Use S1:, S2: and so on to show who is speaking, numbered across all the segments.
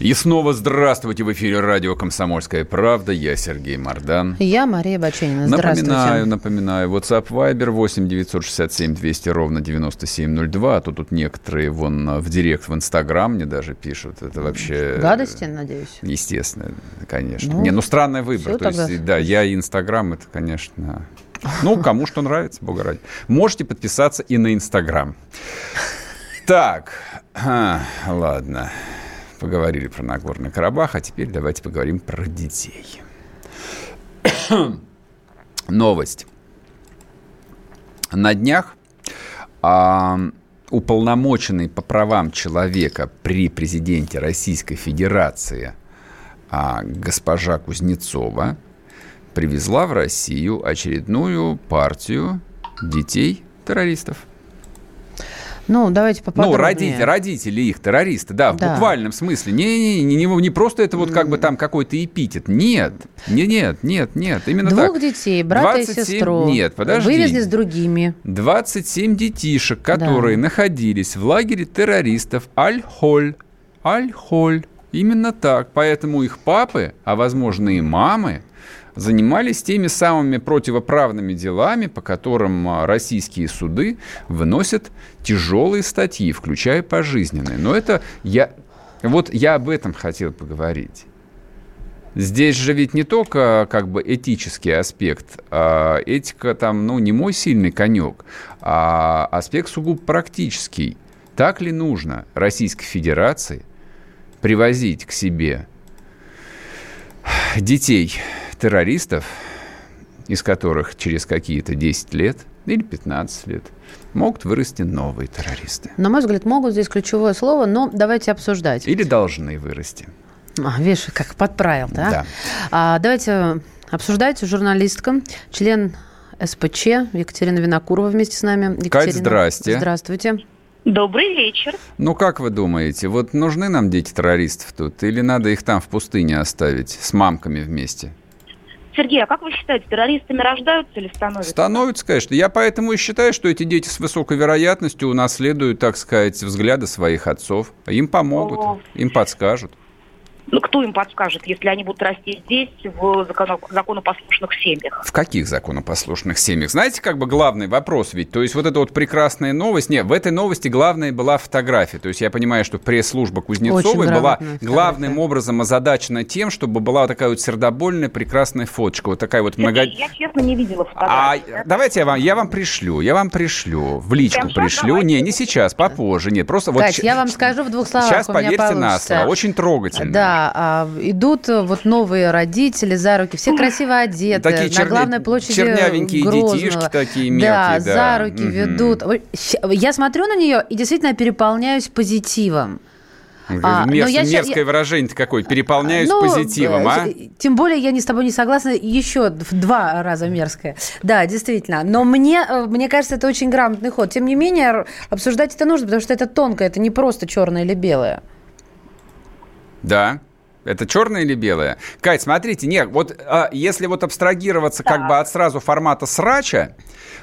S1: И снова здравствуйте в эфире радио «Комсомольская правда». Я Сергей Мордан.
S2: Я Мария Баченина. Здравствуйте.
S1: Напоминаю, напоминаю, WhatsApp Viber 8 967 200 ровно 9702. А то тут некоторые вон в директ в Инстаграм мне даже пишут. Это вообще...
S2: Гадости, надеюсь?
S1: Естественно, конечно.
S2: Ну,
S1: Не, ну странный выбор. То есть,
S2: тогда.
S1: да, я и Инстаграм, это, конечно... Ну, кому что нравится, бога ради. Можете подписаться и на Инстаграм. Так, а, ладно. Поговорили про Нагорный Карабах, а теперь давайте поговорим про детей. Новость. На днях а, уполномоченный по правам человека при президенте Российской Федерации а, госпожа Кузнецова привезла в Россию очередную партию детей-террористов.
S2: Ну, давайте поподробнее.
S1: Ну, родители, родители их, террористы, да, в
S2: Да.
S1: буквальном смысле. Не, не, не, не просто это вот как бы там какой-то эпитет. Нет, не, нет, нет, нет, именно
S2: Двух
S1: так.
S2: детей, брата и
S1: 27
S2: сестру.
S1: Нет, подожди.
S2: Вывезли с другими.
S1: 27 детишек, которые находились в лагере террористов Аль-Холь. Аль-Холь. Именно так. Поэтому их папы, а возможно и мамы, занимались теми самыми противоправными делами, по которым а, российские суды выносят тяжелые статьи, включая пожизненные. Но это я... Вот я об этом хотел поговорить. Здесь же ведь не только как бы этический аспект, а этика там, ну, не мой сильный конек, а аспект сугубо практический. Так ли нужно Российской Федерации привозить к себе детей террористов, из которых через какие-то 10 лет или 15 лет могут вырасти новые террористы?
S2: На мой взгляд, могут здесь ключевое слово, но давайте обсуждать.
S1: Или должны вырасти?
S2: А, видишь, как подправил, да?
S1: Да.
S2: А, давайте обсуждать. Журналистка, член СПЧ Екатерина Винокурова вместе с нами. Екатерина,
S1: здрасте.
S2: Здравствуйте.
S3: Добрый вечер.
S1: Ну, как вы думаете, вот нужны нам дети террористов тут? Или надо их там в пустыне оставить с мамками вместе?
S3: Сергей, а как вы считаете, террористами рождаются или становятся?
S1: Становятся, конечно. Я поэтому и считаю, что эти дети с высокой вероятностью унаследуют, так сказать, взгляды своих отцов. Им помогут,
S3: О.
S1: им подскажут.
S3: Ну, кто им подскажет, если они будут расти здесь, в законо- законопослушных семьях?
S1: В каких законопослушных семьях? Знаете, как бы главный вопрос ведь? То есть вот эта вот прекрасная новость. Нет, в этой новости главная была фотография. То есть я понимаю, что пресс-служба Кузнецовой
S2: Очень
S1: была главным образом озадачена тем, чтобы была такая вот сердобольная прекрасная фоточка. Вот такая вот много...
S3: Я честно не видела
S1: А
S3: фотографии.
S1: давайте я вам, я вам пришлю, я вам пришлю, в личку
S3: Прям
S1: пришлю.
S3: давайте.
S1: Не, не сейчас, попозже, нет, просто вот...
S2: Кать,
S1: щ-
S2: я вам скажу в двух словах,
S1: Сейчас поверьте на слово, очень трогательно.
S2: Да, а, идут вот новые родители за руки, все красиво одеты,
S1: Такие
S2: на
S1: черня-
S2: главной площади
S1: чернявенькие
S2: Грозного.
S1: детишки такие
S2: Да,
S1: мелкие, да.
S2: за руки
S1: Мгм.
S2: ведут. Я смотрю на нее и действительно переполняюсь позитивом. А,
S1: Мерз-
S2: я
S1: мерзкое
S2: я-
S1: выражение какое, переполняюсь
S2: Ну,
S1: позитивом, а?
S2: э, Тем более я не с тобой не согласна, еще в два раза мерзкое. Да, действительно. Но мне, э, мне кажется, это очень грамотный ход. Тем не менее, обсуждать это нужно, потому что это тонко, это не просто черное или белое.
S1: Да. Это черное или белое? Кать, смотрите, нет, вот а, если вот абстрагироваться как бы от сразу формата срача,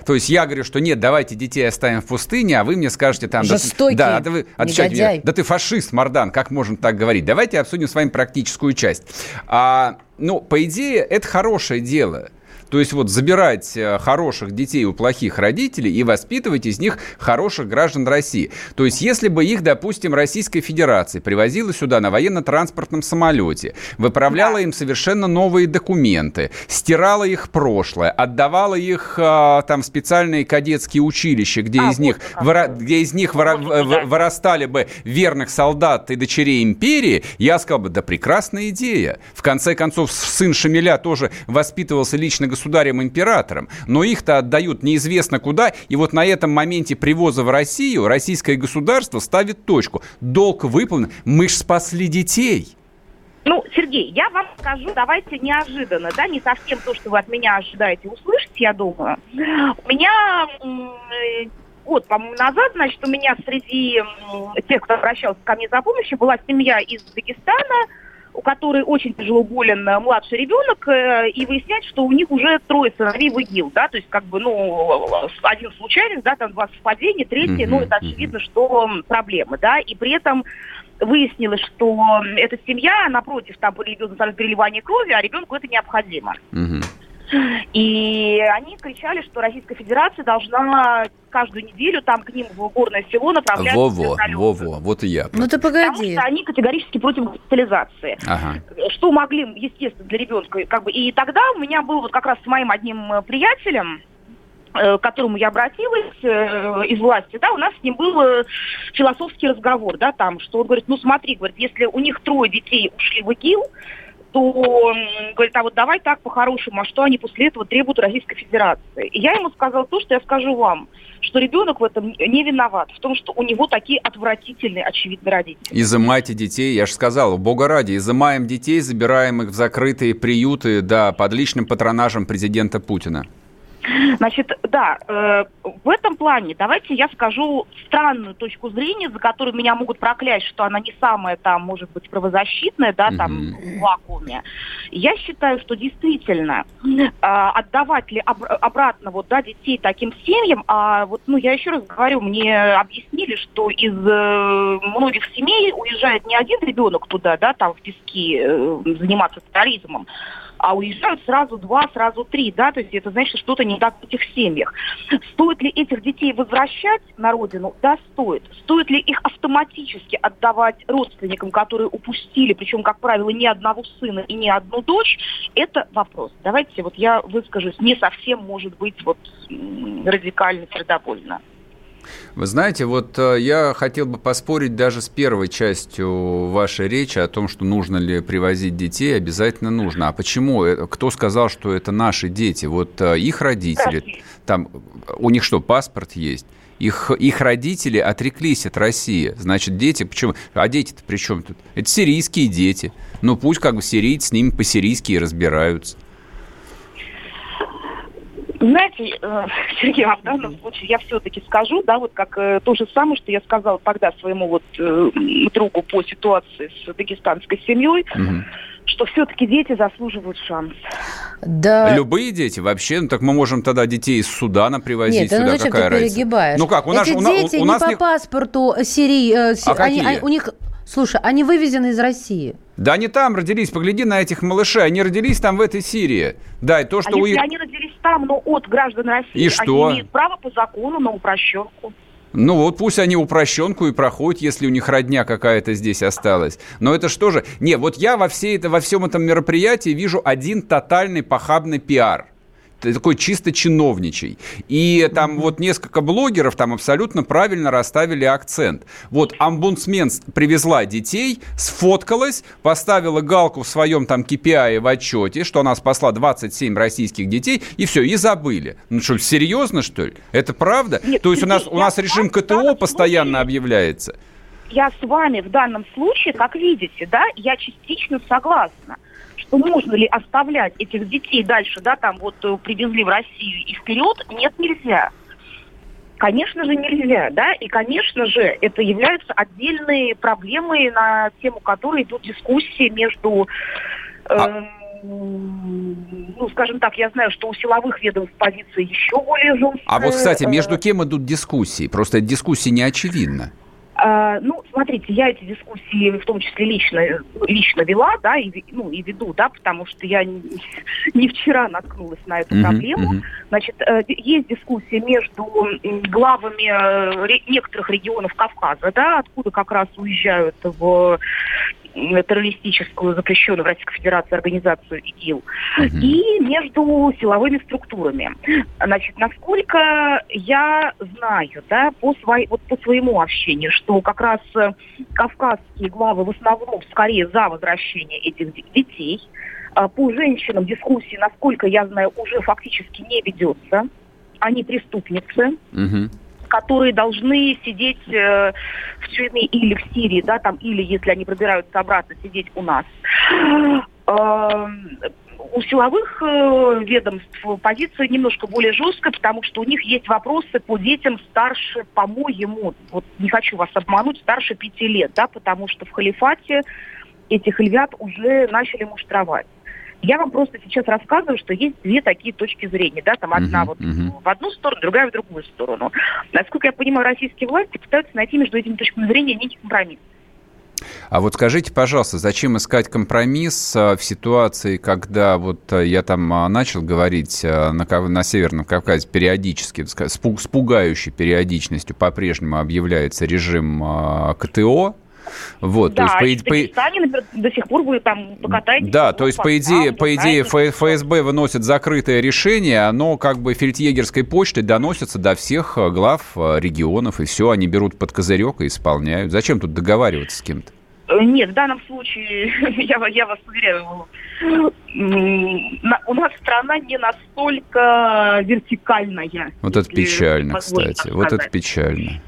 S1: то есть я говорю, что нет, давайте детей оставим в пустыне, а вы мне скажете там... да
S2: Жестокий
S1: да, да, вы отвечаете да ты фашист, Мардан, как можно так говорить? Давайте обсудим с вами практическую часть. А, ну, по идее, это хорошее дело. То есть вот забирать э, хороших детей у плохих родителей и воспитывать из них хороших граждан России. То есть если бы их, допустим, Российская Федерация привозила сюда на военно-транспортном самолете, выправляла им совершенно новые документы, стирала их прошлое, отдавала их э, там в специальные кадетские училища, где
S3: А,
S1: из
S3: вот
S1: них, выра- где из них выра- в- вырастали бы верных солдат и дочерей империи, я сказал бы, да прекрасная идея. В конце концов, сын Шамиля тоже воспитывался лично государем-императором, но их-то отдают неизвестно куда, и вот на этом моменте привоза в Россию российское государство ставит точку. Долг выполнен, мы ж спасли детей.
S3: Ну, Сергей, я вам скажу, давайте неожиданно, да, не совсем то, что вы от меня ожидаете услышать, я думаю. У меня год, по-моему, назад, значит, у меня среди тех, кто обращался ко мне за помощью, была семья из Дагестана, у которой очень тяжело болен э, младший ребенок, э, и выяснять, что у них уже трое сыновей в ИГИЛ, да, то есть как бы, ну, один случайность, да, там два совпадения, третий, mm-hmm. ну, это очевидно, что проблемы, да, и при этом выяснилось, что эта семья, напротив, там идет переливание крови, а ребенку это необходимо. Mm-hmm. И они кричали, что Российская Федерация должна каждую неделю там к ним в горное село направлять
S1: Во-во, во-во, вот и я.
S2: Ну ты погоди.
S3: Потому что они категорически против госпитализации. Ага. Что могли, естественно, для ребенка, как бы, и тогда у меня был вот как раз с моим одним э, приятелем, э, к которому я обратилась э, из власти, да, у нас с ним был э, философский разговор, да, там, что он говорит, ну смотри, говорит, если у них трое детей ушли в ИГИЛ, то говорит, а вот давай так по-хорошему, а что они после этого требуют Российской Федерации? И я ему сказала то, что я скажу вам, что ребенок в этом не виноват, в том, что у него такие отвратительные, очевидно, родители.
S1: Изымайте детей, я же сказал, бога ради, изымаем детей, забираем их в закрытые приюты, да, под личным патронажем президента Путина.
S3: Значит, да, э, в этом плане давайте я скажу странную точку зрения, за которую меня могут проклясть, что она не самая там, может быть, правозащитная, да, там, mm-hmm. в вакууме. Я считаю, что действительно э, отдавать ли об- обратно вот, да, детей таким семьям, а вот, ну, я еще раз говорю, мне объяснили, что из э, многих семей уезжает не один ребенок туда, да, там в пески э, заниматься терроризмом, а уезжают сразу два, сразу три, да, то есть это значит, что что-то не так в этих семьях. Стоит ли этих детей возвращать на родину? Да, стоит. Стоит ли их автоматически отдавать родственникам, которые упустили, причем, как правило, ни одного сына и ни одну дочь? Это вопрос. Давайте вот я выскажусь не совсем, может быть, вот радикально, сердобольно.
S1: Вы знаете, вот э, я хотел бы поспорить даже с первой частью вашей речи о том, что нужно ли привозить детей, обязательно нужно. А почему? Э, кто сказал, что это наши дети? Вот э, их родители, там, у них что, паспорт есть? Их, их родители отреклись от России. Значит, дети, почему? А дети-то при чем тут? Это сирийские дети. Ну, пусть как бы сирийцы с ними по-сирийски и разбираются.
S3: Знаете, э, Сергей, а в данном случае я все-таки скажу, да, вот как э, то же самое, что я сказала тогда своему вот э, другу по ситуации с дагестанской семьей, угу. что все-таки дети заслуживают шанс.
S1: Да. Любые дети вообще, ну так мы можем тогда детей из Судана привозить Нет,
S2: сюда,
S1: ну зачем
S2: какая
S1: ты
S2: разница? перегибаешь?
S1: Ну как,
S2: у нас, Эти у, дети у, у нас не по паспорту Сирии, э, а они, какие? у них Слушай, они вывезены из России.
S1: Да они там родились, погляди на этих малышей, они родились там в этой Сирии. Да, и то, что
S3: а
S1: у
S3: если они родились там, но от граждан России,
S1: и что?
S3: они имеют право по закону на упрощенку.
S1: Ну вот пусть они упрощенку и проходят, если у них родня какая-то здесь осталась. Но это что же? Не, вот я во, всей это, во всем этом мероприятии вижу один тотальный похабный пиар – такой чисто чиновничий. И там mm-hmm. вот несколько блогеров там абсолютно правильно расставили акцент. Вот омбудсмен привезла детей, сфоткалась, поставила галку в своем там KPI в отчете, что она спасла 27 российских детей, и все, и забыли. Ну что, серьезно, что ли? Это правда? Нет, То есть у нас, у нас режим КТО постоянно объявляется.
S3: Я с вами в данном случае, как видите, да, я частично согласна что можно ли оставлять этих детей дальше, да, там вот э, привезли в Россию и вперед, нет, нельзя. Конечно же, нельзя, да, и, конечно же, это являются отдельной проблемой, на тему которой идут дискуссии между... Э. Ну, скажем так, я знаю, что у силовых ведомств позиция еще более жесткая.
S1: А вот, кстати, между кем идут дискуссии? Просто дискуссии не очевидно.
S3: А, ну, смотрите, я эти дискуссии в том числе лично, лично вела, да, и, ну, и веду, да, потому что я не, не вчера наткнулась на эту uh-huh, проблему. Uh-huh. Значит, э, есть дискуссия между главами э, некоторых регионов Кавказа, да, откуда как раз уезжают в террористическую, запрещенную в Российской Федерации организацию ИГИЛ, uh-huh. и между силовыми структурами. Значит, насколько я знаю, да, по, своей, вот по своему общению, что как раз э, кавказские главы в основном скорее за возвращение этих детей. А по женщинам дискуссии, насколько я знаю, уже фактически не ведется. Они преступницы. Uh-huh. Которые должны сидеть э, в тюрьме или в Сирии, да, там, или, если они пробираются обратно, сидеть у нас. Э, у силовых э, ведомств позиция немножко более жесткая, потому что у них есть вопросы по детям старше, по-моему, вот не хочу вас обмануть, старше пяти лет, да, потому что в халифате этих львят уже начали муштровать. Я вам просто сейчас рассказываю, что есть две такие точки зрения, да, там одна uh-huh, вот uh-huh. в одну сторону, другая в другую сторону. Насколько я понимаю, российские власти пытаются найти между этими точками зрения некий компромисс.
S1: А вот скажите, пожалуйста, зачем искать компромисс а, в ситуации, когда вот а, я там а, начал говорить на, на Северном Кавказе периодически, с пугающей периодичностью по-прежнему объявляется режим КТО, вот,
S3: да, то есть, по, по... например, до сих пор вы там покатаетесь.
S1: Да, то есть, по идее, по идее ФСБ выносит закрытое решение, оно как бы фельдъегерской почтой доносится до всех глав регионов, и все, они берут под козырек и исполняют. Зачем тут договариваться с кем-то?
S3: Э, нет, в данном случае, я, я вас уверяю, у нас страна не настолько вертикальная.
S1: Вот это печально, кстати. Вот это печально.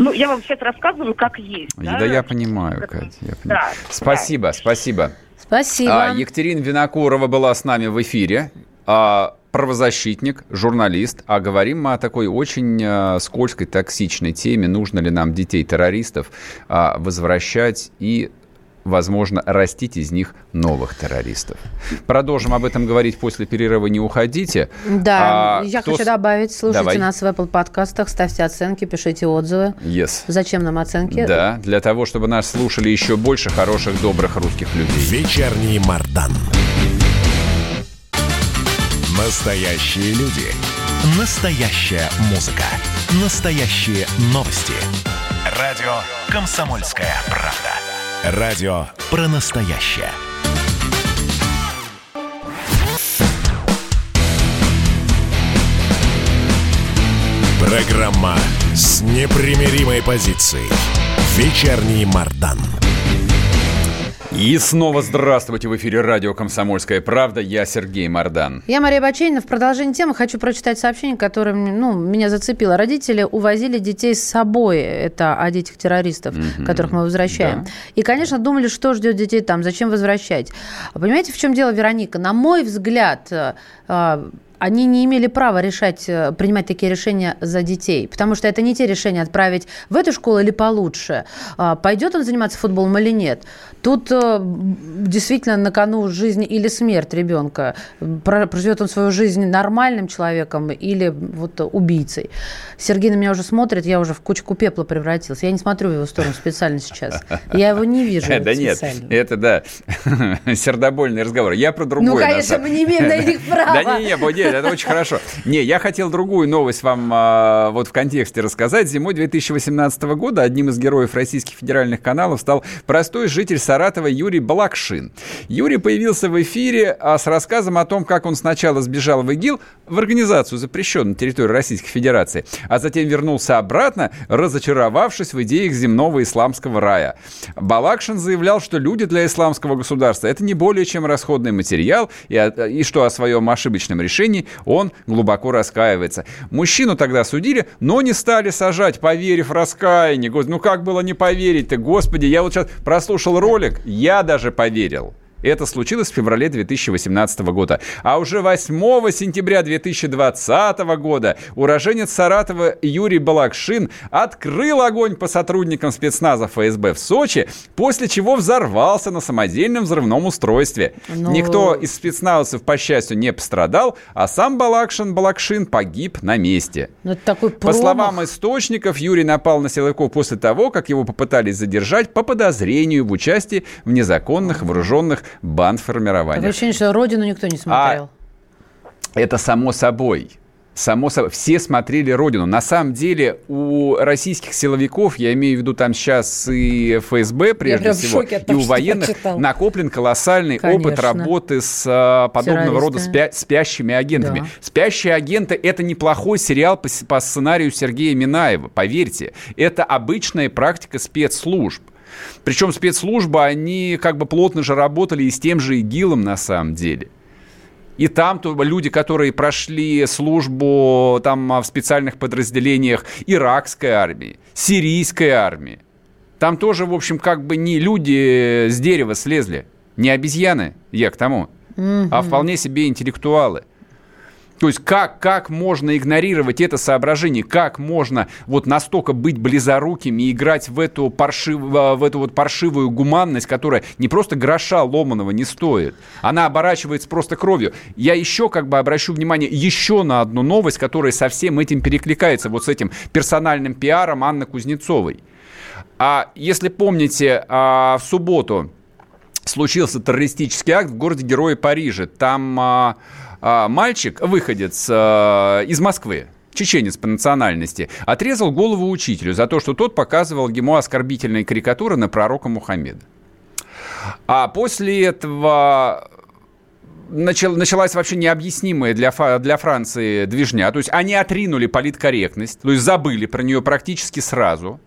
S3: Ну, я вам сейчас рассказываю, как есть.
S1: Да, да я понимаю, Катя. Я понимаю. Да, спасибо, да. спасибо.
S2: Спасибо.
S1: А, Екатерина Винокурова была с нами в эфире. А, правозащитник, журналист, а говорим мы о такой очень э, скользкой, токсичной теме, нужно ли нам детей-террористов э, возвращать и возможно, растить из них новых террористов. Продолжим об этом говорить после перерыва. Не уходите.
S2: Да, а я кто... хочу добавить. Слушайте Давай. нас в Apple подкастах, ставьте оценки, пишите отзывы.
S1: Yes.
S2: Зачем нам оценки?
S1: Да, для того, чтобы нас слушали еще больше хороших, добрых русских людей.
S4: Вечерний Мардан. Настоящие люди. Настоящая музыка. Настоящие новости. Радио «Комсомольская правда». Радио про настоящее. Программа с непримиримой позицией. Вечерний Мардан.
S1: И снова здравствуйте в эфире радио «Комсомольская правда». Я Сергей Мордан.
S2: Я Мария Баченина. В продолжении темы хочу прочитать сообщение, которое ну, меня зацепило. Родители увозили детей с собой. Это о детях террористов, mm-hmm. которых мы возвращаем. Да. И, конечно, думали, что ждет детей там, зачем возвращать. Понимаете, в чем дело, Вероника? На мой взгляд, э, они не имели права решать, э, принимать такие решения за детей, потому что это не те решения отправить в эту школу или получше, а, пойдет он заниматься футболом или нет. Тут э, действительно на кону жизнь или смерть ребенка. Проживет он свою жизнь нормальным человеком или вот убийцей. Сергей на меня уже смотрит, я уже в кучку пепла превратился. Я не смотрю в его сторону специально сейчас. Я его не вижу.
S1: Да нет, это да, сердобольный разговор. Я про другое.
S2: Ну, конечно, мы не имеем на них права.
S1: Да не, не, нет, это очень хорошо. Не, я хотел другую новость вам а, вот в контексте рассказать. Зимой 2018 года одним из героев российских федеральных каналов стал простой житель Саратова Юрий Балакшин. Юрий появился в эфире а, с рассказом о том, как он сначала сбежал в ИГИЛ, в организацию, запрещенную на территории Российской Федерации, а затем вернулся обратно, разочаровавшись в идеях земного исламского рая. Балакшин заявлял, что люди для исламского государства – это не более чем расходный материал, и, и что о своем ошибочном решении преступлений, он глубоко раскаивается. Мужчину тогда судили, но не стали сажать, поверив раскаянию. Ну как было не поверить-то, господи, я вот сейчас прослушал ролик, я даже поверил. Это случилось в феврале 2018 года. А уже 8 сентября 2020 года уроженец Саратова Юрий Балакшин открыл огонь по сотрудникам спецназа ФСБ в Сочи, после чего взорвался на самодельном взрывном устройстве. Но... Ну. Никто из спецназовцев, по счастью, не пострадал, а сам Балакшин Балакшин погиб на месте.
S2: Ну, это такой
S1: По словам источников, Юрий напал на силовиков после того, как его попытались задержать по подозрению в участии в незаконных вооруженных бандформирования.
S2: Такое ощущение, что «Родину» никто не смотрел.
S1: А это само собой. Само собой, все смотрели «Родину». На самом деле у российских силовиков, я имею в виду там сейчас и ФСБ прежде всего, того, и у военных накоплен колоссальный Конечно. опыт работы с а, подобного рода спя спящими агентами. Да. «Спящие агенты» — это неплохой сериал по, по сценарию Сергея Минаева, поверьте. Это обычная практика спецслужб. Причем спецслужбы, они как бы плотно же работали и с тем же ИГИЛом на самом деле. И там то люди, которые прошли службу там в специальных подразделениях иракской армии, сирийской армии, там тоже, в общем, как бы не люди с дерева слезли, не обезьяны, я к тому, mm-hmm. а вполне себе интеллектуалы. То есть как, как можно игнорировать это соображение, как можно вот настолько быть близорукими и играть в эту, паршив, в эту вот паршивую гуманность, которая не просто гроша ломаного не стоит, она оборачивается просто кровью. Я еще как бы обращу внимание еще на одну новость, которая со всем этим перекликается, вот с этим персональным пиаром Анны Кузнецовой. А если помните, а, в субботу случился террористический акт в городе Герои Париже. Там а, мальчик, выходец а, из Москвы, чеченец по национальности, отрезал голову учителю за то, что тот показывал ему оскорбительные карикатуры на пророка Мухаммеда. А после этого начал, началась вообще необъяснимая для, для Франции движня. То есть они отринули политкорректность, то есть забыли про нее практически сразу.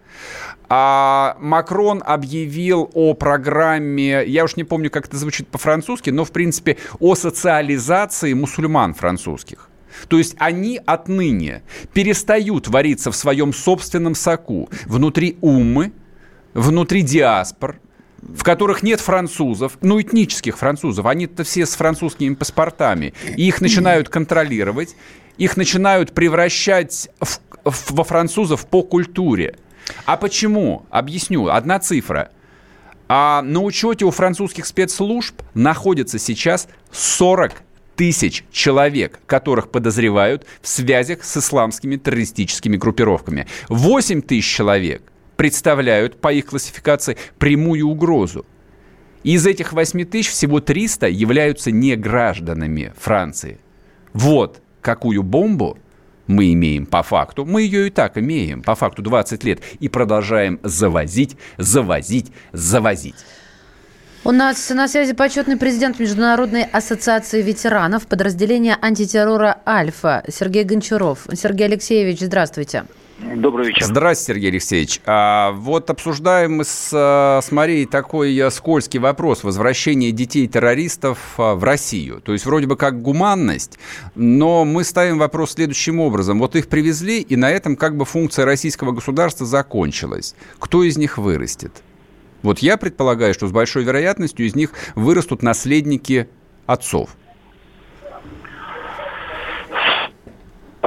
S1: А Макрон объявил о программе, я уж не помню, как это звучит по-французски, но, в принципе, о социализации мусульман французских. То есть они отныне перестают вариться в своем собственном соку внутри умы, внутри диаспор, в которых нет французов, ну, этнических французов, они-то все с французскими паспортами, и их начинают контролировать, их начинают превращать в, в, во французов по культуре. А почему? Объясню. Одна цифра. А на учете у французских спецслужб находится сейчас 40 тысяч человек, которых подозревают в связях с исламскими террористическими группировками. 8 тысяч человек представляют, по их классификации, прямую угрозу. Из этих 8 тысяч всего 300 являются не гражданами Франции. Вот какую бомбу мы имеем по факту, мы ее и так имеем по факту 20 лет, и продолжаем завозить, завозить, завозить.
S2: У нас на связи почетный президент Международной ассоциации ветеранов подразделения антитеррора «Альфа» Сергей Гончаров. Сергей Алексеевич, здравствуйте.
S5: Добрый вечер.
S1: Здравствуйте, Сергей Алексеевич. А, вот обсуждаем мы с, а, с Марией такой а, скользкий вопрос возвращения детей-террористов а, в Россию. То есть вроде бы как гуманность, но мы ставим вопрос следующим образом. Вот их привезли, и на этом как бы функция российского государства закончилась. Кто из них вырастет? Вот я предполагаю, что с большой вероятностью из них вырастут наследники отцов.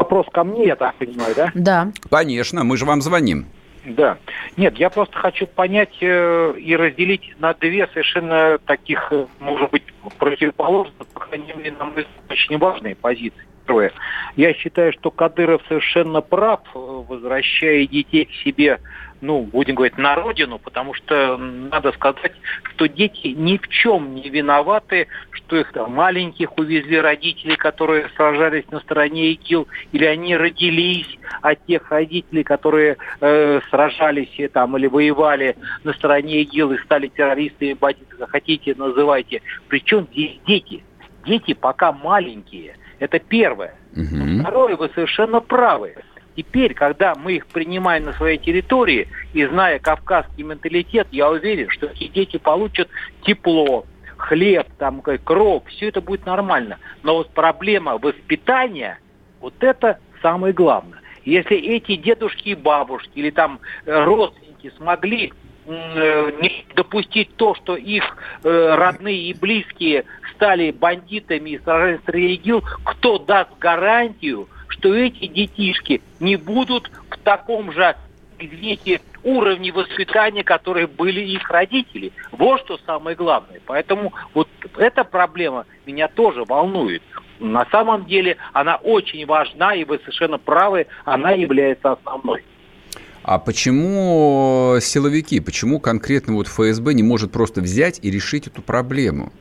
S5: Вопрос ко мне, я так понимаю, да?
S1: Да. Конечно, мы же вам звоним.
S5: Да. Нет, я просто хочу понять э, и разделить на две совершенно таких, э, может быть, противоположных, по крайней мере, нам очень важные позиции. Первое. Я считаю, что Кадыров совершенно прав, э, возвращая детей к себе ну, будем говорить, на родину, потому что надо сказать, что дети ни в чем не виноваты, что их там маленьких увезли родители, которые сражались на стороне ИГИЛ, или они родились от тех родителей, которые э, сражались там или воевали на стороне ИГИЛ и стали террористами, бандитами, хотите, называйте. Причем здесь дети? Дети пока маленькие. Это первое. Угу. Второе, вы совершенно правы. Теперь, когда мы их принимаем на своей территории, и зная кавказский менталитет, я уверен, что эти дети получат тепло, хлеб, там, кровь, все это будет нормально. Но вот проблема воспитания, вот это самое главное. Если эти дедушки и бабушки или там э, родственники смогли э, не допустить то, что их э, родные и близкие стали бандитами и сражались с ИГИЛ, кто даст гарантию, что эти детишки не будут в таком же, извините, уровне воспитания, которые были их родители. Вот что самое главное. Поэтому вот эта проблема меня тоже волнует. На самом деле она очень важна, и вы совершенно правы, она является основной.
S1: А почему силовики, почему конкретно вот ФСБ не может просто взять и решить эту проблему?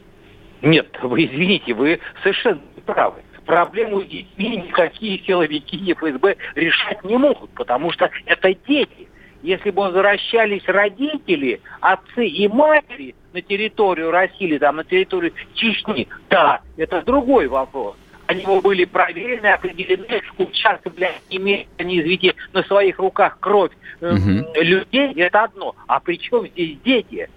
S5: Нет, вы извините, вы совершенно правы проблему с детьми никакие силовики и ФСБ решать не могут, потому что это дети. Если бы возвращались родители, отцы и матери на территорию России или там, на территорию Чечни, да, это другой вопрос. Они его были проверены, определены, участвовали, имеют они, извините, на своих руках кровь э, угу. людей, это одно. А при чем здесь дети?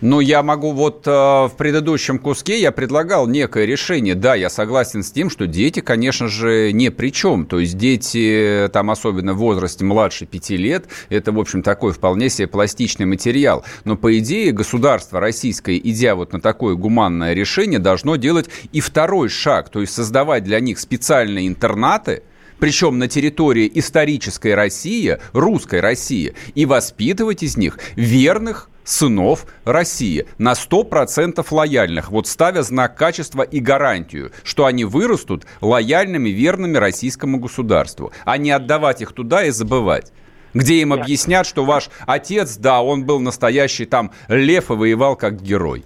S1: Но я могу вот э, в предыдущем куске я предлагал некое решение. Да, я согласен с тем, что дети, конечно же, не при чем. То есть дети, там особенно в возрасте младше пяти лет, это, в общем, такой вполне себе пластичный материал. Но, по идее, государство российское, идя вот на такое гуманное решение, должно делать и второй шаг. То есть создавать для них специальные интернаты, причем на территории исторической России, русской России, и воспитывать из них верных сынов России на 100% лояльных, вот ставя знак качества и гарантию, что они вырастут лояльными, верными российскому государству, а не отдавать их туда и забывать где им объяснят, что ваш отец, да, он был настоящий там лев и воевал как герой.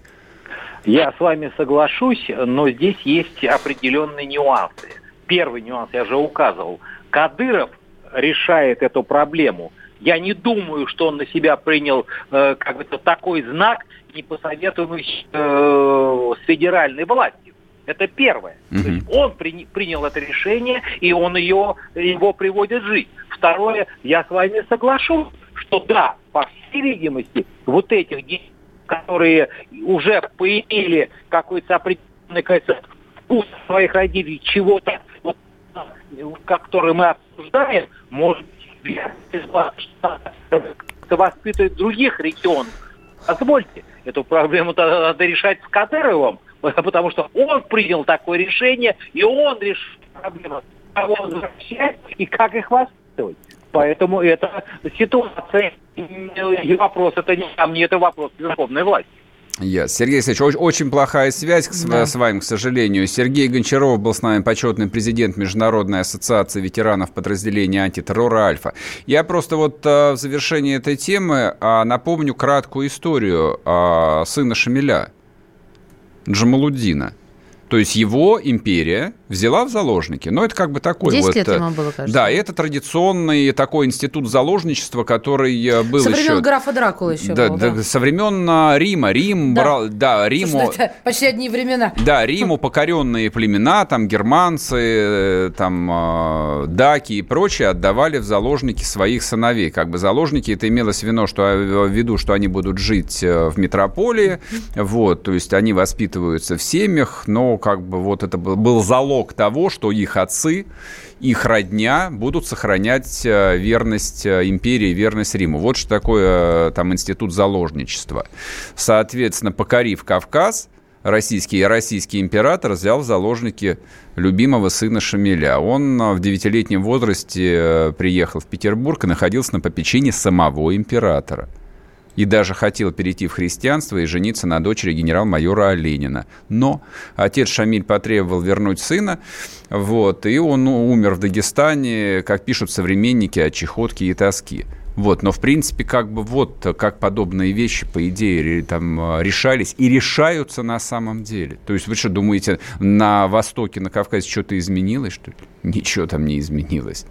S5: Я с вами соглашусь, но здесь есть определенные нюансы. Первый нюанс я же указывал. Кадыров решает эту проблему я не думаю, что он на себя принял э, как бы такой знак, не посоветуемый э, с федеральной властью. Это первое. Mm-hmm. То есть он при, принял это решение, и он ее, его приводит в жизнь. Второе, я с вами соглашусь, что да, по всей видимости, вот этих детей, которые уже поимели какой-то определенный кажется, вкус своих родителей, чего-то, вот, который мы обсуждаем, может воспитывает других регионов. Позвольте, эту проблему надо решать с Кадыровым, потому что он принял такое решение, и он решил проблему, кого возвращать и как их воспитывать. Поэтому это ситуация и вопрос, это не ко мне, это вопрос верховной власти.
S1: Yes. Сергей Алексеевич, очень плохая связь да. с вами, к сожалению. Сергей Гончаров был с нами почетный президент Международной ассоциации ветеранов подразделения антитеррора «Альфа». Я просто вот э, в завершении этой темы а, напомню краткую историю а, сына Шамиля, Джамалуддина. То есть его империя взяла в заложники. Но это как бы такой
S2: 10
S1: вот...
S2: лет ему было, кажется.
S1: Да, это традиционный такой институт заложничества, который э, был
S2: со
S1: еще...
S2: Времен графа Дракула еще
S1: да,
S2: был,
S1: да. да. Со времен а, Рима. Рим да. брал... Да, Риму...
S2: Слушай, это почти одни времена.
S1: Да, Риму покоренные племена, там германцы, э, там а, даки и прочие отдавали в заложники своих сыновей. Как бы заложники, это имелось в виду, что, э, в виду, что они будут жить в метрополии, вот, то есть они воспитываются в семьях, но как бы вот это был залог того, что их отцы, их родня будут сохранять э, верность э, империи, верность Риму. Вот что такое э, там институт заложничества. Соответственно, покорив Кавказ, российский, российский император взял в заложники любимого сына Шамиля. Он в девятилетнем возрасте приехал в Петербург и находился на попечении самого императора – и даже хотел перейти в христианство и жениться на дочери генерал-майора Оленина. Но отец Шамиль потребовал вернуть сына, вот, и он умер в Дагестане, как пишут современники, от чехотки и тоски. Вот, но в принципе, как бы вот как подобные вещи, по идее, там решались и решаются на самом деле. То есть вы что думаете, на Востоке, на Кавказе что-то изменилось, что ли? Ничего там не изменилось.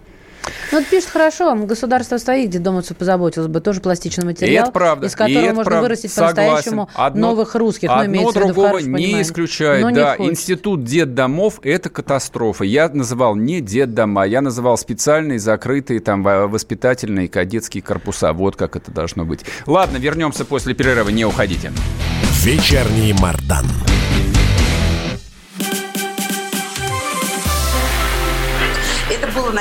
S2: Ну, это пишет хорошо. Государство своих детдомовцев позаботилось бы. Тоже пластичный материал,
S1: это правда.
S2: из которого можно
S1: правда.
S2: вырастить по-настоящему новых русских.
S1: Ну, одно ну, другого виду, не понимании. исключает. Но да, не институт детдомов – это катастрофа. Я называл не детдома, я называл специальные закрытые там воспитательные кадетские корпуса. Вот как это должно быть. Ладно, вернемся после перерыва. Не уходите.
S4: Вечерний Мардан.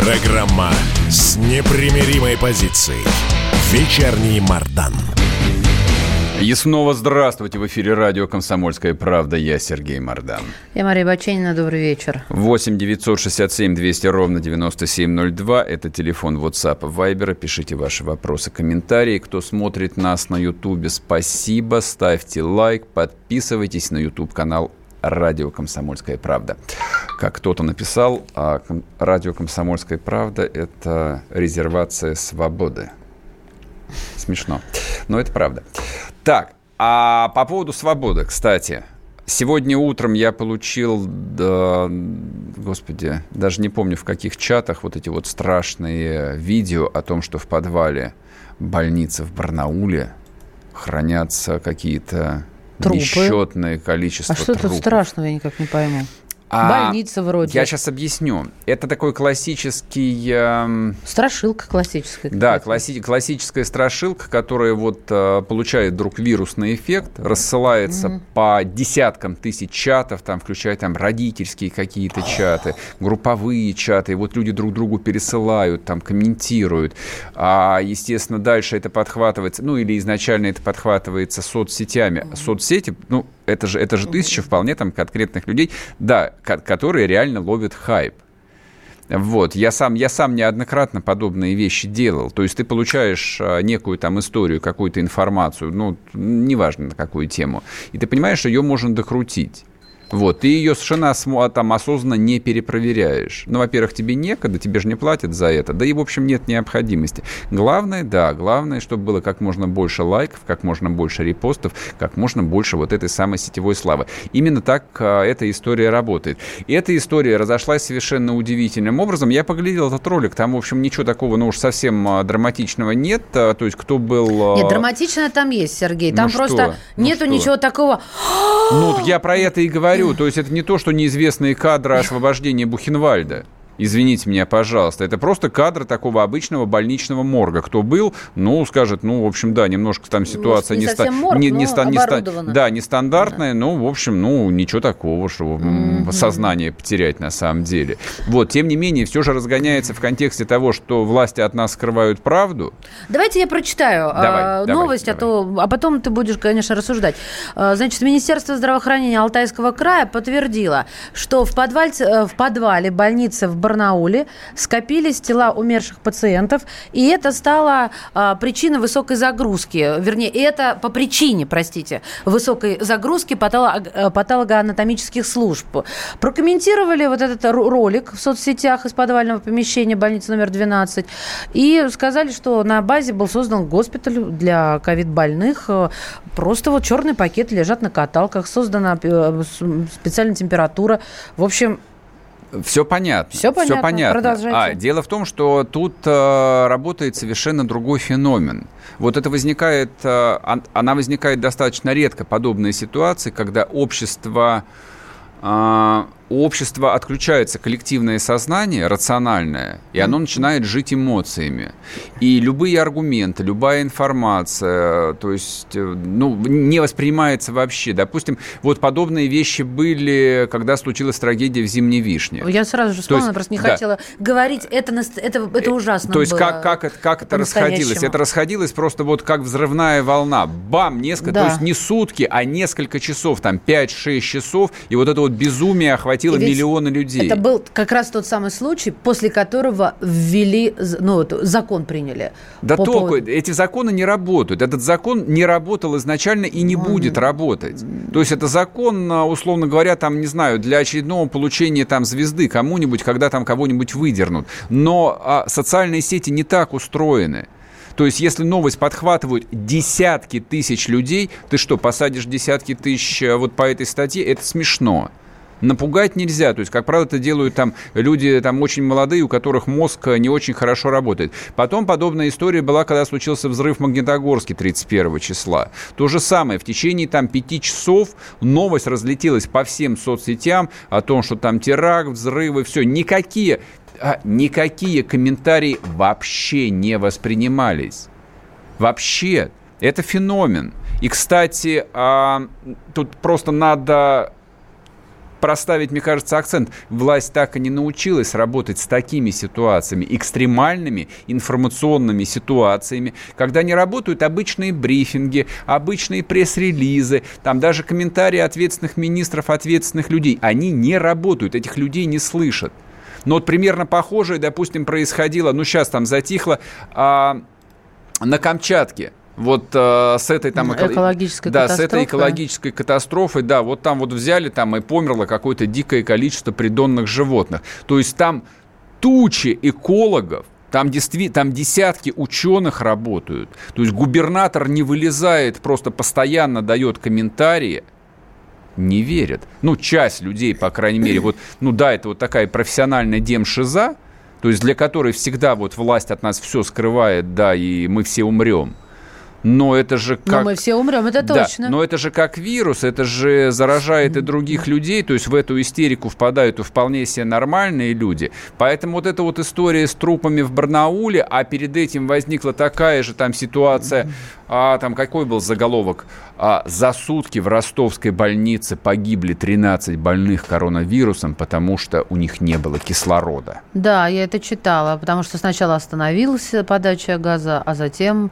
S4: Программа с непримиримой позицией. Вечерний Мардан.
S1: И снова здравствуйте. В эфире радио «Комсомольская правда». Я Сергей Мардан.
S2: Я Мария Баченина. Добрый вечер.
S1: 8 967 200 ровно 9702. Это телефон WhatsApp Viber. Пишите ваши вопросы, комментарии. Кто смотрит нас на Ютубе, спасибо. Ставьте лайк, подписывайтесь на YouTube-канал радио «Комсомольская правда». Как кто-то написал, а радио «Комсомольская правда» — это резервация свободы. Смешно. Но это правда. Так, а по поводу свободы, кстати. Сегодня утром я получил, да, господи, даже не помню в каких чатах, вот эти вот страшные видео о том, что в подвале больницы в Барнауле хранятся какие-то Трупы. несчетное количество
S2: А что
S1: трупов.
S2: тут страшного, я никак не пойму. А Больница вроде.
S1: Я сейчас объясню. Это такой классический... Э,
S2: страшилка классическая.
S1: Да, класси- классическая страшилка, которая вот э, получает вдруг вирусный эффект, рассылается mm-hmm. по десяткам тысяч чатов, там, включая там родительские какие-то чаты, групповые чаты, и вот люди друг другу пересылают, там, комментируют. А, естественно, дальше это подхватывается, ну, или изначально это подхватывается соцсетями. Соцсети, ну, это же, это же тысяча вполне там конкретных людей, да, которые реально ловят хайп. Вот, я сам, я сам неоднократно подобные вещи делал. То есть ты получаешь а, некую там историю, какую-то информацию, ну, неважно на какую тему, и ты понимаешь, что ее можно докрутить. Вот, ты ее совершенно а, там осознанно не перепроверяешь. Ну, во-первых, тебе некогда, тебе же не платят за это, да и, в общем, нет необходимости. Главное, да, главное, чтобы было как можно больше лайков, как можно больше репостов, как можно больше вот этой самой сетевой славы. Именно так а, эта история работает. И эта история разошлась совершенно удивительным образом. Я поглядел этот ролик, там, в общем, ничего такого, ну уж совсем а, драматичного нет. А, то есть, кто был...
S2: Нет, драматичное там есть, Сергей. Там ну просто что? нету ну ничего такого...
S1: Ну, я про это и говорю говорю, то есть это не то, что неизвестные кадры освобождения Бухенвальда. Извините меня, пожалуйста. Это просто кадры такого обычного больничного морга. Кто был, ну, скажет, ну, в общем, да, немножко там ситуация
S2: не, не, ста- морг, не, не, ста- не ста-
S1: да, нестандартная, да. но, в общем, ну, ничего такого, что mm-hmm. сознание потерять на самом деле. Вот, тем не менее, все же разгоняется в контексте того, что власти от нас скрывают правду.
S2: Давайте я прочитаю
S1: давай,
S2: а, новость,
S1: давай.
S2: А, то, а потом ты будешь, конечно, рассуждать. А, значит, Министерство здравоохранения Алтайского края подтвердило, что в, подвале, э, в подвале больницы в Барнауле скопились тела умерших пациентов, и это стало а, причиной высокой загрузки, вернее, это по причине, простите, высокой загрузки патолог, э, патологоанатомических служб. Прокомментировали вот этот ролик в соцсетях из подвального помещения больницы номер 12 и сказали, что на базе был создан госпиталь для ковид-больных. Просто вот черные пакеты лежат на каталках, создана э, специальная температура. В общем,
S1: все понятно.
S2: Все понятно.
S1: Все понятно.
S2: Продолжайте.
S1: А, дело в том, что тут э, работает совершенно другой феномен. Вот это возникает, э, она возникает достаточно редко, подобные ситуации, когда общество э, у общества отключается коллективное сознание, рациональное, и оно начинает жить эмоциями. И любые аргументы, любая информация, то есть, э, ну, не воспринимается вообще. Допустим, вот подобные вещи были, когда случилась трагедия в «Зимней вишне».
S2: Я сразу же вспомнила, есть, просто не да. хотела говорить, это, это, это ужасно
S1: То есть, как, как, это, как это расходилось? Это расходилось просто вот как взрывная волна. Бам! Несколько, да. то есть не сутки, а несколько часов, там 5-6 часов, и вот это вот безумие охватило охватило миллионы людей.
S2: Это был как раз тот самый случай, после которого ввели, ну, вот, закон приняли.
S1: Да по толку, поводу... эти законы не работают. Этот закон не работал изначально и не Он... будет работать. То есть это закон, а, условно говоря, там, не знаю, для очередного получения там звезды кому-нибудь, когда там кого-нибудь выдернут. Но а, социальные сети не так устроены. То есть, если новость подхватывают десятки тысяч людей, ты что, посадишь десятки тысяч а, вот по этой статье? Это смешно напугать нельзя. То есть, как правило, это делают там люди там очень молодые, у которых мозг не очень хорошо работает. Потом подобная история была, когда случился взрыв в Магнитогорске 31 числа. То же самое. В течение там пяти часов новость разлетелась по всем соцсетям о том, что там теракт, взрывы, все. Никакие, а, никакие комментарии вообще не воспринимались. Вообще. Это феномен. И, кстати, а, тут просто надо проставить, мне кажется, акцент. Власть так и не научилась работать с такими ситуациями, экстремальными информационными ситуациями, когда не работают обычные брифинги, обычные пресс-релизы, там даже комментарии ответственных министров, ответственных людей. Они не работают, этих людей не слышат. Но вот примерно похожее, допустим, происходило, ну сейчас там затихло, а, на Камчатке вот э, с этой там
S2: экологической
S1: да, с этой экологической катастрофой, да, вот там вот взяли там и померло какое-то дикое количество придонных животных. То есть там тучи экологов, там, действительно, там десятки ученых работают. То есть губернатор не вылезает, просто постоянно дает комментарии – не верят. Ну, часть людей, по крайней мере, вот, ну да, это вот такая профессиональная демшиза, то есть для которой всегда вот власть от нас все скрывает, да, и мы все умрем. Но это же как...
S2: Но мы все умрем, это
S1: да,
S2: точно.
S1: Но это же как вирус, это же заражает и других людей, то есть в эту истерику впадают и вполне себе нормальные люди. Поэтому вот эта вот история с трупами в Барнауле, а перед этим возникла такая же там ситуация, а, там какой был заголовок? А, за сутки в ростовской больнице погибли 13 больных коронавирусом, потому что у них не было кислорода.
S2: Да, я это читала, потому что сначала остановилась подача газа, а затем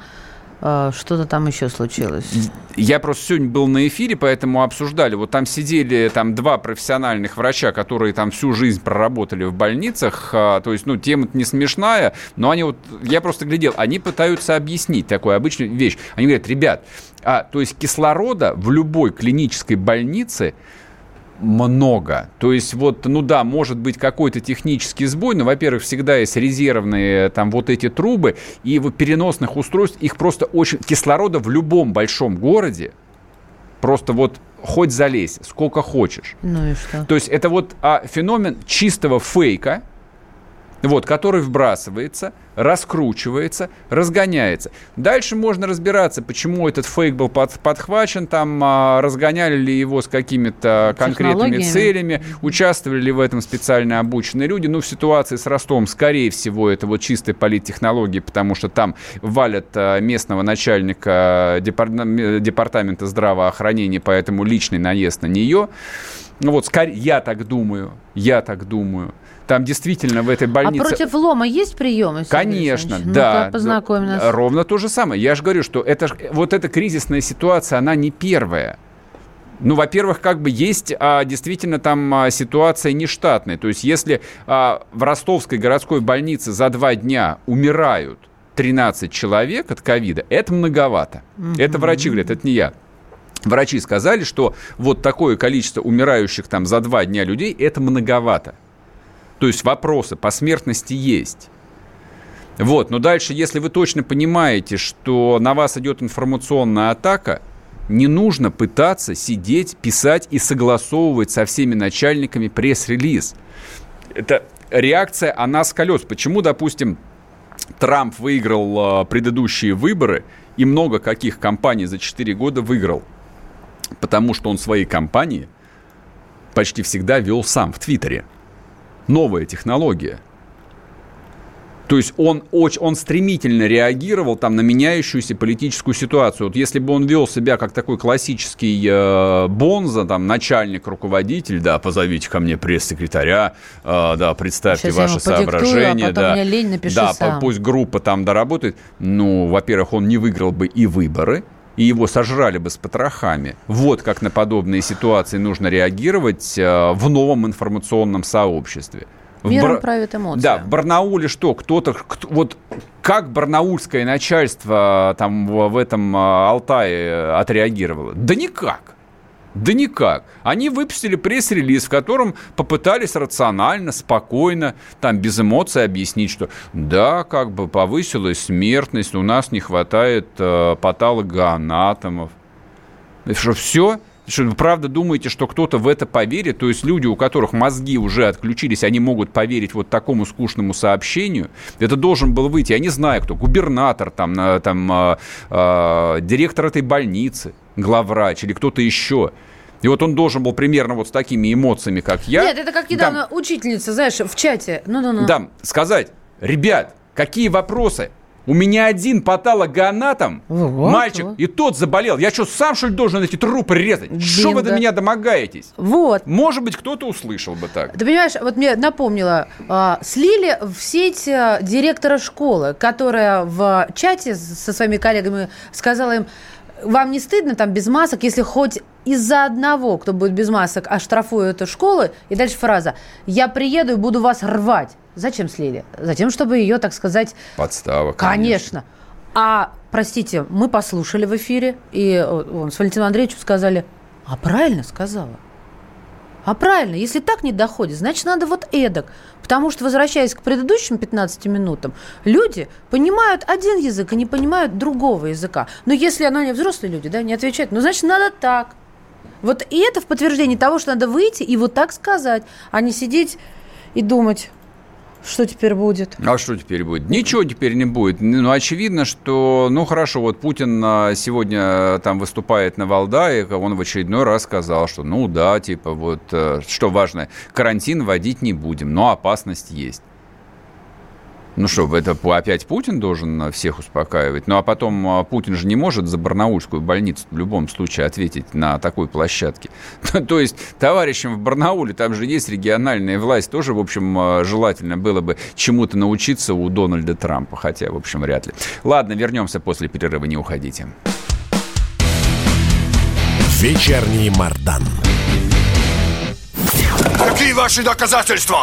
S2: что-то там еще случилось.
S1: Я просто сегодня был на эфире, поэтому обсуждали. Вот там сидели там два профессиональных врача, которые там всю жизнь проработали в больницах. А, то есть, ну, тема не смешная, но они вот, я просто глядел, они пытаются объяснить такую обычную вещь. Они говорят, ребят, а, то есть кислорода в любой клинической больнице много. То есть вот, ну да, может быть какой-то технический сбой, но, во-первых, всегда есть резервные там вот эти трубы, и в переносных устройств их просто очень... Кислорода в любом большом городе просто вот хоть залезь, сколько хочешь.
S2: Ну и что?
S1: То есть это вот а, феномен чистого фейка, вот, который вбрасывается, раскручивается, разгоняется. Дальше можно разбираться, почему этот фейк был под, подхвачен, там а, разгоняли ли его с какими-то конкретными целями, участвовали ли в этом специально обученные люди. Ну, в ситуации с Ростом, скорее всего, это вот чистая политтехнология, потому что там валят а, местного начальника департамента здравоохранения, поэтому личный наезд на нее. Ну вот, скорее, я так думаю, я так думаю. Там действительно в этой больнице...
S2: А против лома есть приемы?
S1: Конечно, да.
S2: Ну познакомь нас.
S1: Ровно то же самое. Я же говорю, что это, вот эта кризисная ситуация, она не первая. Ну, во-первых, как бы есть а, действительно там а, ситуация нештатная. То есть, если а, в ростовской городской больнице за два дня умирают 13 человек от ковида, это многовато. Угу. Это врачи говорят, это не я. Врачи сказали, что вот такое количество умирающих там за два дня людей, это многовато. То есть вопросы по смертности есть. Вот, но дальше, если вы точно понимаете, что на вас идет информационная атака, не нужно пытаться сидеть, писать и согласовывать со всеми начальниками пресс-релиз. Это реакция, она с колес. Почему, допустим, Трамп выиграл э, предыдущие выборы и много каких компаний за 4 года выиграл? Потому что он свои компании почти всегда вел сам в Твиттере новая технология. То есть он, очень, он стремительно реагировал там, на меняющуюся политическую ситуацию. Вот если бы он вел себя как такой классический э, бонза, там, начальник, руководитель, да, позовите ко мне пресс-секретаря, э, да, представьте
S2: Сейчас
S1: ваши соображения.
S2: А
S1: да,
S2: лень,
S1: да,
S2: сам.
S1: пусть группа там доработает. Ну, во-первых, он не выиграл бы и выборы, и его сожрали бы с потрохами. Вот как на подобные ситуации нужно реагировать э, в новом информационном сообществе.
S2: Миром Бар... правит эмоции.
S1: Да, в Барнауле что? Кто-то... Кто, вот как барнаульское начальство э, там в, в этом э, Алтае отреагировало? Да никак. Да никак. Они выпустили пресс-релиз, в котором попытались рационально, спокойно, там без эмоций объяснить, что да, как бы повысилась смертность, у нас не хватает э, патологоанатомов. Что все? Что вы правда думаете, что кто-то в это поверит? То есть люди, у которых мозги уже отключились, они могут поверить вот такому скучному сообщению? Это должен был выйти, я не знаю кто, губернатор, там, там э, э, директор этой больницы, главврач или кто-то еще. И вот он должен был примерно вот с такими эмоциями, как я.
S2: Нет, это как недавно да, учительница, знаешь, в чате. Ну-ну-ну.
S1: Да, сказать, ребят, какие вопросы? У меня один патологоанатом, вот, мальчик, вот. и тот заболел. Я что, сам, что ли, должен эти трупы резать? Что вы до меня домогаетесь?
S2: Вот.
S1: Может быть, кто-то услышал бы так.
S2: Ты понимаешь, вот мне напомнило, а, слили в сеть а, директора школы, которая в чате со своими коллегами сказала им, вам не стыдно там без масок, если хоть из-за одного, кто будет без масок, оштрафую эту школу, и дальше фраза «я приеду и буду вас рвать». Зачем слили? Затем, чтобы ее, так сказать...
S1: Подстава,
S2: конечно. конечно. А, простите, мы послушали в эфире, и он, с Валентином Андреевичем сказали, а правильно сказала. А правильно, если так не доходит, значит, надо вот эдак. Потому что, возвращаясь к предыдущим 15 минутам, люди понимают один язык и не понимают другого языка. Но если оно не взрослые люди, да, не отвечают, ну, значит, надо так. Вот и это в подтверждение того, что надо выйти и вот так сказать, а не сидеть и думать, что теперь будет?
S1: А что теперь будет? Ничего теперь не будет. Ну, очевидно, что, ну, хорошо, вот Путин а, сегодня а, там выступает на Валдае, он в очередной раз сказал, что, ну, да, типа, вот, э, что важно, карантин вводить не будем, но опасность есть. Ну что, это опять Путин должен всех успокаивать? Ну а потом а, Путин же не может за Барнаульскую больницу в любом случае ответить на такой площадке. То есть товарищам в Барнауле, там же есть региональная власть, тоже, в общем, а, желательно было бы чему-то научиться у Дональда Трампа, хотя, в общем, вряд ли. Ладно, вернемся после перерыва, не уходите.
S4: Вечерний Мардан.
S6: Какие ваши доказательства?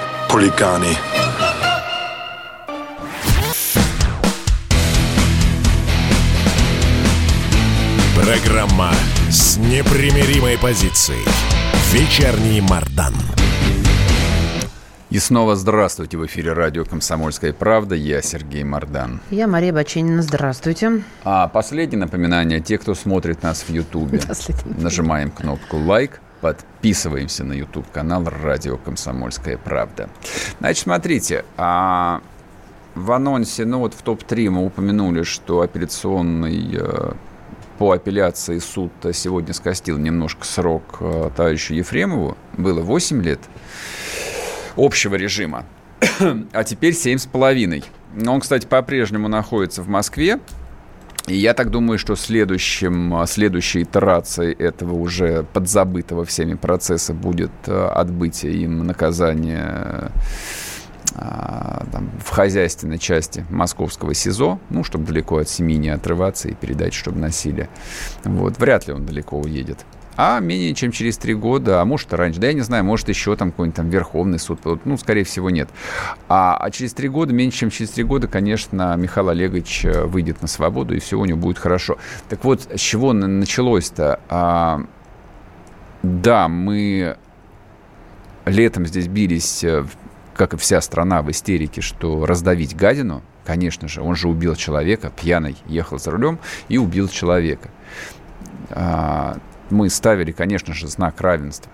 S6: Хулиганы.
S4: Программа с непримиримой позицией. Вечерний Мардан.
S1: И снова здравствуйте в эфире радио «Комсомольская правда». Я Сергей Мордан.
S2: Я Мария Баченина. Здравствуйте.
S1: А последнее напоминание. Те, кто смотрит нас в Ютубе, нажимаем кнопку «Лайк», подписываемся на YouTube-канал «Радио Комсомольская правда». Значит, смотрите, а в анонсе, ну вот в топ-3 мы упомянули, что апелляционный э, по апелляции суд сегодня скостил немножко срок э, товарищу Ефремову. Было 8 лет общего режима, а теперь 7,5. Он, кстати, по-прежнему находится в Москве. И я так думаю, что следующим, следующей итерацией этого уже подзабытого всеми процесса будет э, отбытие им наказания а, там, в хозяйственной части московского СИЗО, ну, чтобы далеко от семьи не отрываться и передать, чтобы носили. Вот, вряд ли он далеко уедет а менее чем через три года, а может раньше, да я не знаю, может еще там какой-нибудь там Верховный суд, ну, скорее всего, нет. А, а через три года, меньше чем через три года, конечно, Михаил Олегович э, выйдет на свободу, и все у него будет хорошо. Так вот, с чего началось-то? А, да, мы летом здесь бились, э, как и вся страна, в истерике, что раздавить гадину, конечно же, он же убил человека, пьяный ехал за рулем и убил человека. Мы ставили, конечно же, знак равенства.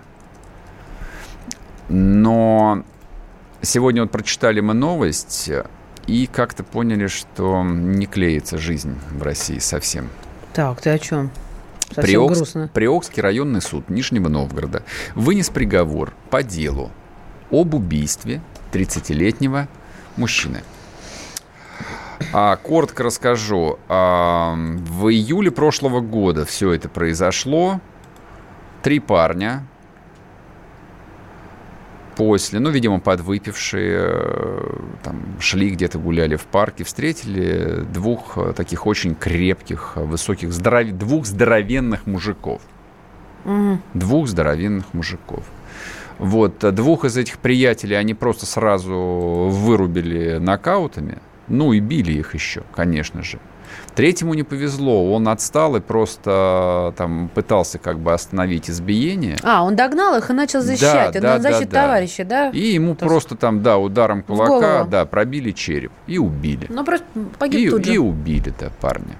S1: Но сегодня вот прочитали мы новость и как-то поняли, что не клеится жизнь в России совсем.
S2: Так, ты о чем?
S1: Совсем Приокс, грустно. Приокский районный суд Нижнего Новгорода вынес приговор по делу об убийстве 30-летнего мужчины. А, коротко расскажу. А, в июле прошлого года все это произошло. Три парня после, ну, видимо, подвыпившие, э, там, шли где-то гуляли в парке, встретили двух э, таких очень крепких, высоких, здоров... двух здоровенных мужиков. Угу. Двух здоровенных мужиков. Вот, двух из этих приятелей они просто сразу вырубили нокаутами, ну и били их еще, конечно же. Третьему не повезло, он отстал и просто там пытался как бы остановить избиение.
S2: А, он догнал их и начал защищать, да, он да, защиту да, товарища, да?
S1: И ему То просто там, да, ударом кулака, да, пробили череп и убили.
S2: Ну, просто погиб
S1: и,
S2: тут же.
S1: И убили, да, парня.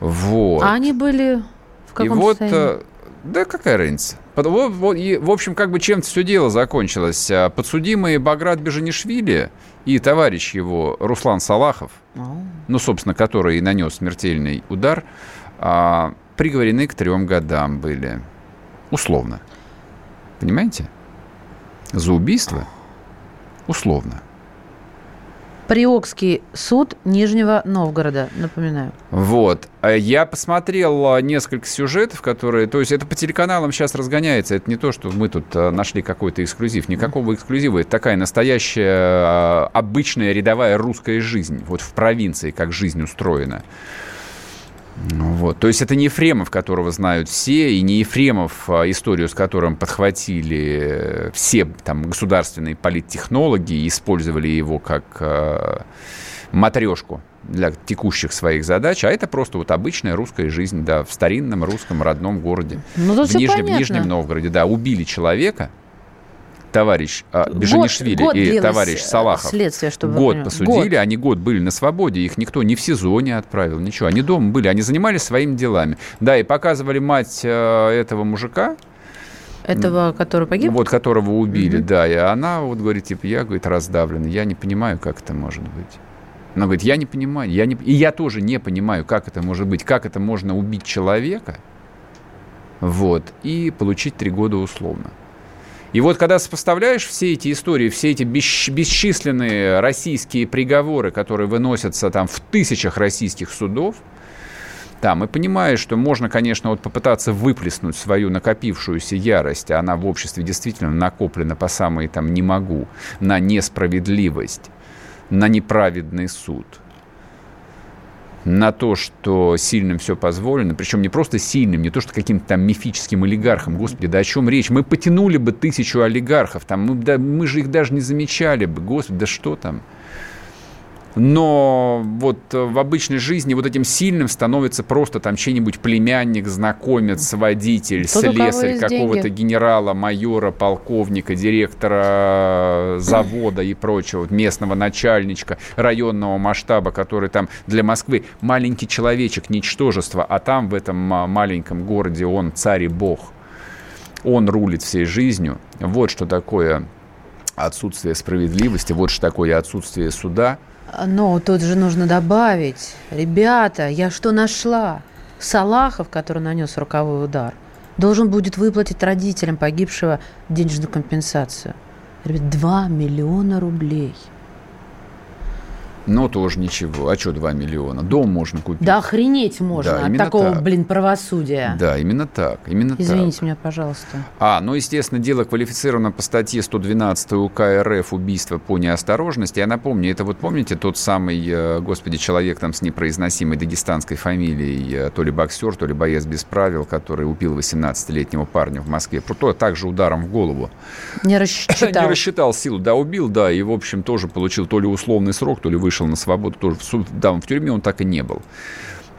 S1: Вот.
S2: А они были в каком
S1: И вот,
S2: состоянии?
S1: Э, да какая разница? В общем, как бы чем-то все дело закончилось. А подсудимый Баграт Бежанишвили и товарищ его Руслан Салахов, ну, собственно, который и нанес смертельный удар, а, приговорены к трем годам были. Условно. Понимаете? За убийство условно.
S2: Приокский суд Нижнего Новгорода, напоминаю.
S1: Вот. А я посмотрел а, несколько сюжетов, которые... То есть это по телеканалам сейчас разгоняется. Это не то, что мы тут а, нашли какой-то эксклюзив. Никакого эксклюзива. Это такая настоящая, обычная рядовая русская жизнь. Вот в провинции, как жизнь устроена. Вот. То есть это не Ефремов, которого знают все, и не Ефремов, а, историю с которым подхватили э, все там, государственные политтехнологи и использовали его как э, матрешку для текущих своих задач, а это просто вот обычная русская жизнь, да, в старинном русском родном городе.
S2: Ну,
S1: в, Нижнем, в Нижнем Новгороде, да, убили человека, товарищ а, Бежанишвили год, год и товарищ Салахов
S2: следствие, чтобы
S1: год посудили, год. они год были на свободе, их никто ни в СИЗО не отправил, ничего. Они дома были, они занимались своими делами. Да, и показывали мать э, этого мужика,
S2: этого, который погиб?
S1: Вот, которого убили, mm-hmm. да. И она вот говорит, типа, я, говорит, раздавлена. Я не понимаю, как это может быть. Она говорит, я не понимаю. Я не... И я тоже не понимаю, как это может быть. Как это можно убить человека, вот, и получить три года условно. И вот когда сопоставляешь все эти истории, все эти бесчисленные российские приговоры, которые выносятся там в тысячах российских судов, там, и понимаешь, что можно, конечно, вот попытаться выплеснуть свою накопившуюся ярость, а она в обществе действительно накоплена по самой там «не могу», на несправедливость, на неправедный суд – на то, что сильным все позволено, причем не просто сильным, не то, что каким-то там мифическим олигархам. Господи, да о чем речь? Мы потянули бы тысячу олигархов, там, мы, да, мы же их даже не замечали бы. Господи, да что там? Но вот э, в обычной жизни вот этим сильным становится просто там чей-нибудь племянник, знакомец, водитель, Тот, слесарь какого-то генерала, майора, полковника, директора э, завода и прочего, местного начальничка районного масштаба, который там для Москвы маленький человечек, ничтожество, а там в этом маленьком городе он царь и бог. Он рулит всей жизнью. Вот что такое отсутствие справедливости, вот что такое отсутствие суда –
S2: но тут же нужно добавить, ребята, я что нашла? Салахов, который нанес роковой удар, должен будет выплатить родителям погибшего денежную компенсацию. Ребят, 2 миллиона рублей –
S1: но тоже ничего. А что 2 миллиона? Дом можно купить.
S2: Да охренеть можно да, от такого, так. блин, правосудия.
S1: Да, именно так. Именно
S2: Извините
S1: так.
S2: меня, пожалуйста.
S1: А, ну, естественно, дело квалифицировано по статье 112 УК РФ «Убийство по неосторожности». Я напомню, это вот помните тот самый, э, господи, человек там с непроизносимой дагестанской фамилией, э, то ли боксер, то ли боец без правил, который убил 18-летнего парня в Москве. То также ударом в голову.
S2: Не рассчитал.
S1: Не рассчитал силу. Да, убил, да, и, в общем, тоже получил то ли условный срок, то ли выше вышел на свободу, тоже да, в тюрьме он так и не был.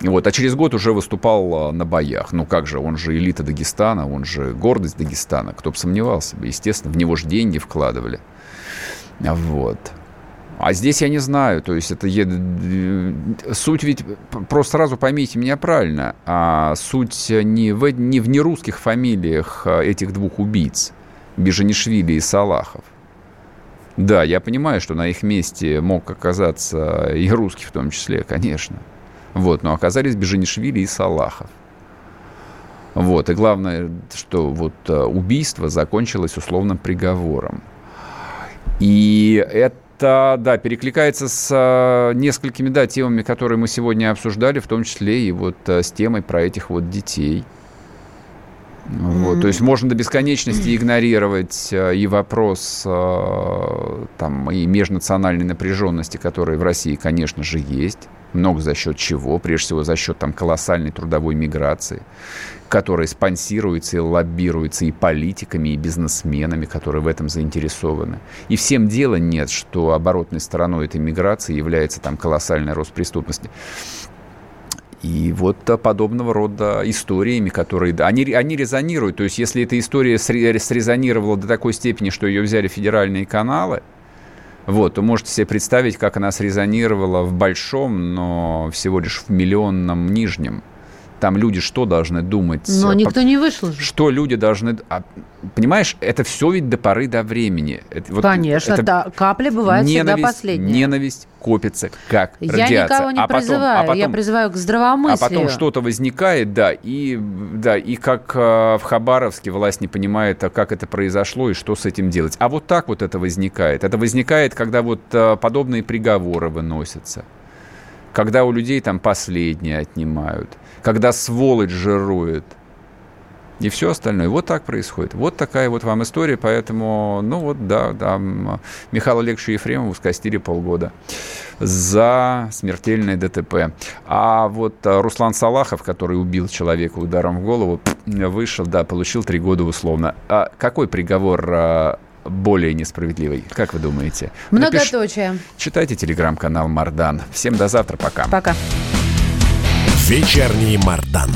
S1: Вот, а через год уже выступал а, на боях. Ну как же, он же элита Дагестана, он же гордость Дагестана. Кто бы сомневался бы. Естественно, в него же деньги вкладывали. Вот. А здесь я не знаю, то есть это суть ведь просто сразу поймите меня правильно, а суть не в не в нерусских фамилиях а, этих двух убийц Бежанишвили и Салахов. Да, я понимаю, что на их месте мог оказаться и русский в том числе, конечно. Вот, но оказались Бежинишвили и Салахов. Вот, и главное, что вот э, убийство закончилось условным приговором. И это, да, перекликается с э, несколькими, да, темами, которые мы сегодня обсуждали, в том числе и вот э, с темой про этих вот детей – вот, mm-hmm. То есть можно до бесконечности игнорировать э, и вопрос э, там, и межнациональной напряженности, которая в России, конечно же, есть. Много за счет чего? Прежде всего за счет там, колоссальной трудовой миграции, которая спонсируется и лоббируется и политиками, и бизнесменами, которые в этом заинтересованы. И всем дела нет, что оборотной стороной этой миграции является там, колоссальный рост преступности. И вот подобного рода историями, которые... Они, они резонируют. То есть, если эта история срезонировала до такой степени, что ее взяли федеральные каналы, вот, то можете себе представить, как она срезонировала в большом, но всего лишь в миллионном нижнем Там люди что должны думать?
S2: Но никто не вышел же.
S1: Что люди должны... А, понимаешь, это все ведь до поры до времени.
S2: Это, вот Конечно, это да, капля бывает ненависть, всегда последняя.
S1: Ненависть копится как
S2: я
S1: радиация.
S2: Я никого не
S1: а
S2: призываю, потом, а потом, я призываю к здравомыслию.
S1: А потом что-то возникает, да, и, да, и как э, в Хабаровске власть не понимает, а как это произошло и что с этим делать. А вот так вот это возникает. Это возникает, когда вот э, подобные приговоры выносятся когда у людей там последние отнимают, когда сволочь жирует и все остальное. Вот так происходит. Вот такая вот вам история, поэтому, ну вот, да, да, Михаилу Олеговичу Ефремову скостили полгода за смертельное ДТП. А вот а, Руслан Салахов, который убил человека ударом в голову, вышел, да, получил три года условно. А какой приговор а, более несправедливой? Как вы думаете?
S2: Многоточие. Напиш...
S1: Читайте телеграм-канал Мардан. Всем до завтра. Пока.
S2: Пока.
S4: Вечерний Мардан.